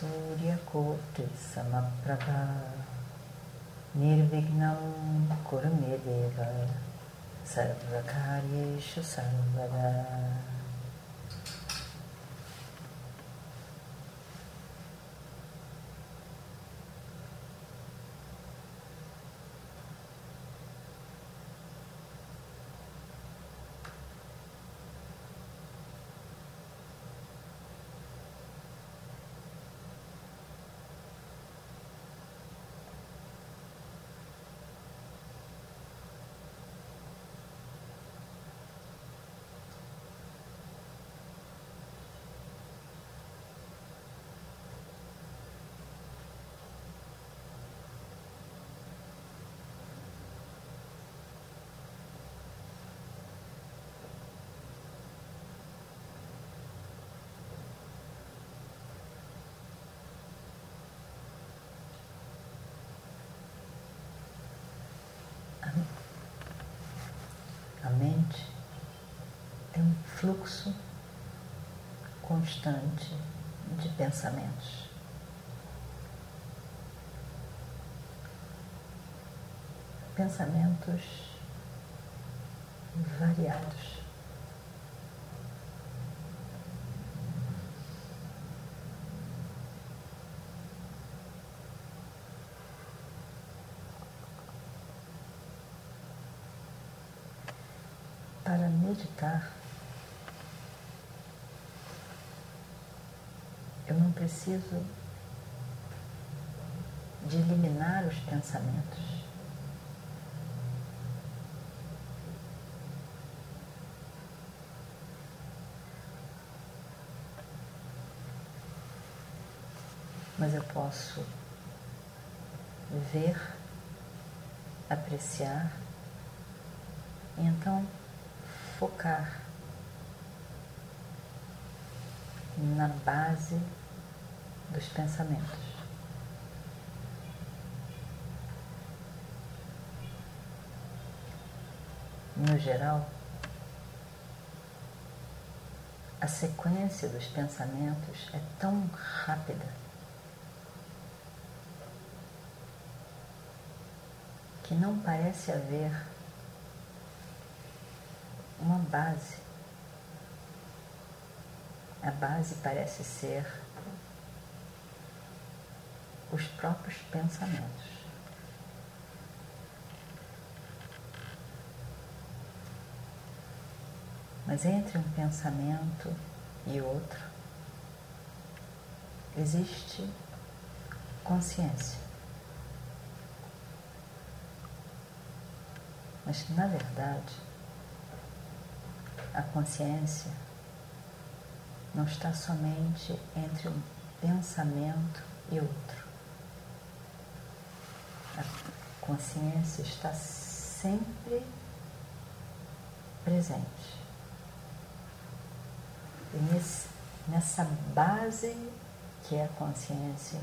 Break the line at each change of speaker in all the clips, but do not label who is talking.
सूर्यकोटिसमप्रभा। निर्विघ्नं कुरु मे देव। सर्वकार्येषु सर्वदा। Fluxo constante de pensamentos. Pensamentos variados. para meditar, eu não preciso de eliminar os pensamentos. Mas eu posso ver, apreciar e então focar na base dos pensamentos. No geral, a sequência dos pensamentos é tão rápida que não parece haver uma base. A base parece ser os próprios pensamentos. Mas entre um pensamento e outro existe consciência. Mas, na verdade, a consciência não está somente entre um pensamento e outro. A consciência está sempre presente. E nesse, nessa base que é a consciência,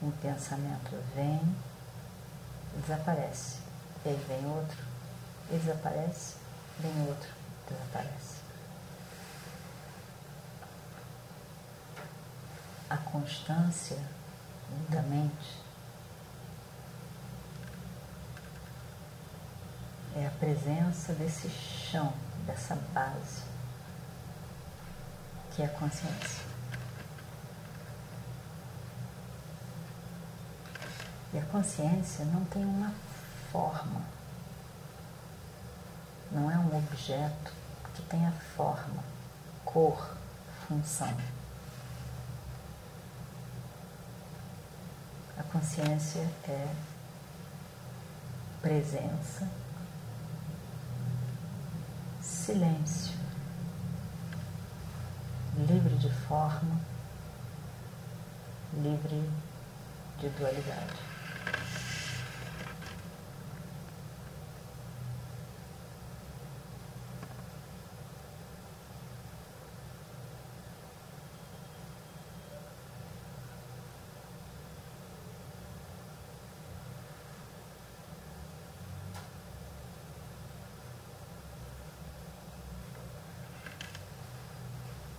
um pensamento vem, desaparece. E vem outro, e desaparece, vem outro, desaparece. A constância da mente é a presença desse chão, dessa base, que é a consciência. E a consciência não tem uma forma, não é um objeto que tenha forma, cor, função. Consciência é presença, silêncio, livre de forma, livre de dualidade.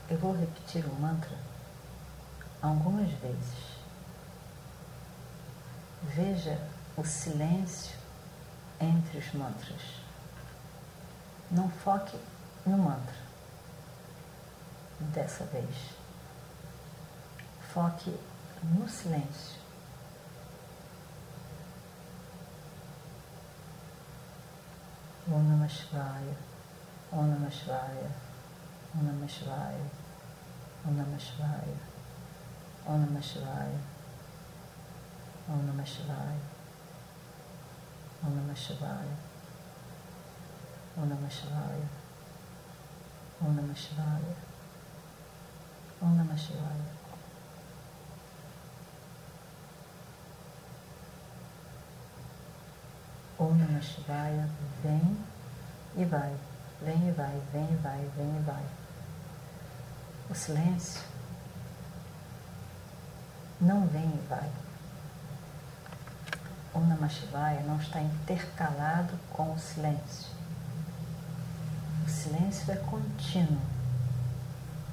Eu vou repetir o mantra algumas vezes. Veja o silêncio entre os mantras. Não foque no mantra dessa vez. Foque no silêncio. Om Namah Shivaya, Om Namah Shivaya, Om Namah Shivaya. Om Namah Shivaya. Om Namah Shivaya. Om Namah Shivaya. Om Namah Shivaya. Om Namah Shivaya. Om Namah Shivaya. Om Namah Shivaya. Om Namah Shivaya vem e vai, vem e vai, vem e vai, vem e vai. O silêncio não vem e vai. O Namashivaya não está intercalado com o silêncio. O silêncio é contínuo.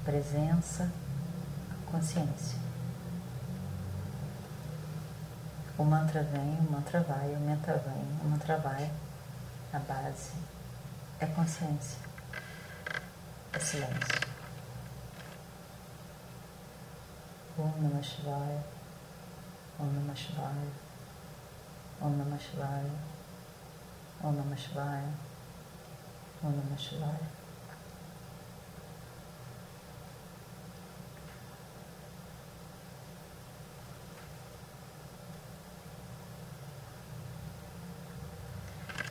Presença, consciência. O mantra vem, o mantra vai, o mantra vem, o mantra vai. A base é consciência, é silêncio. Om Namah Shivaya, Om Namah Shivaya, Om Namah Shivaya, Om Namah Shivaya, Om Namah Shivaya.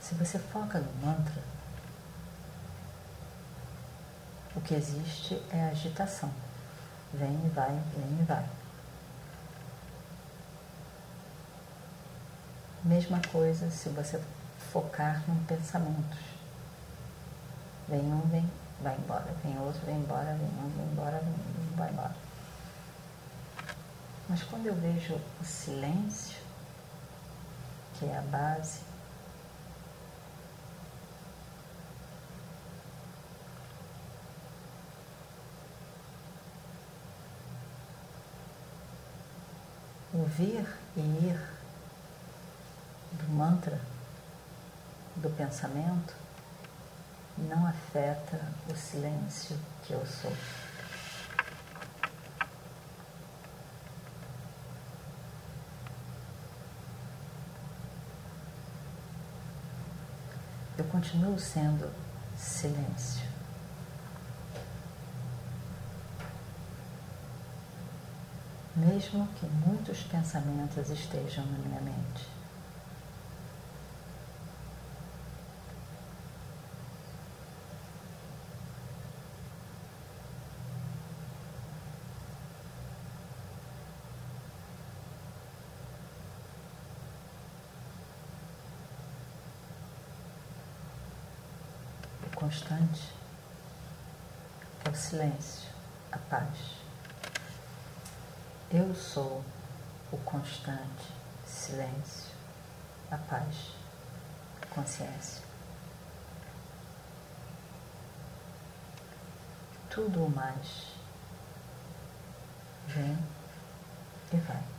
Se você foca no mantra, o que existe é agitação. Vem e vai, vem e vai. Mesma coisa se você focar em pensamentos. Vem um, vem, vai embora. Vem outro, vem embora. Vem um, vem embora, vem, vai embora. Mas quando eu vejo o silêncio, que é a base, vir e ir do mantra, do pensamento, não afeta o silêncio que eu sou. Eu continuo sendo silêncio. Mesmo que muitos pensamentos estejam na minha mente. O constante é o silêncio, a paz. Eu sou o constante silêncio, a paz, a consciência. Tudo o mais vem e vai.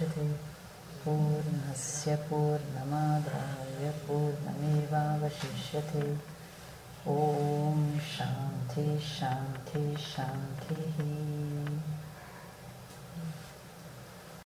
मुच्यते पूर्णस्य पूर्णमादाय पूर्णमेवावशिष्यते ॐ शान्ति शान्ति Shanti.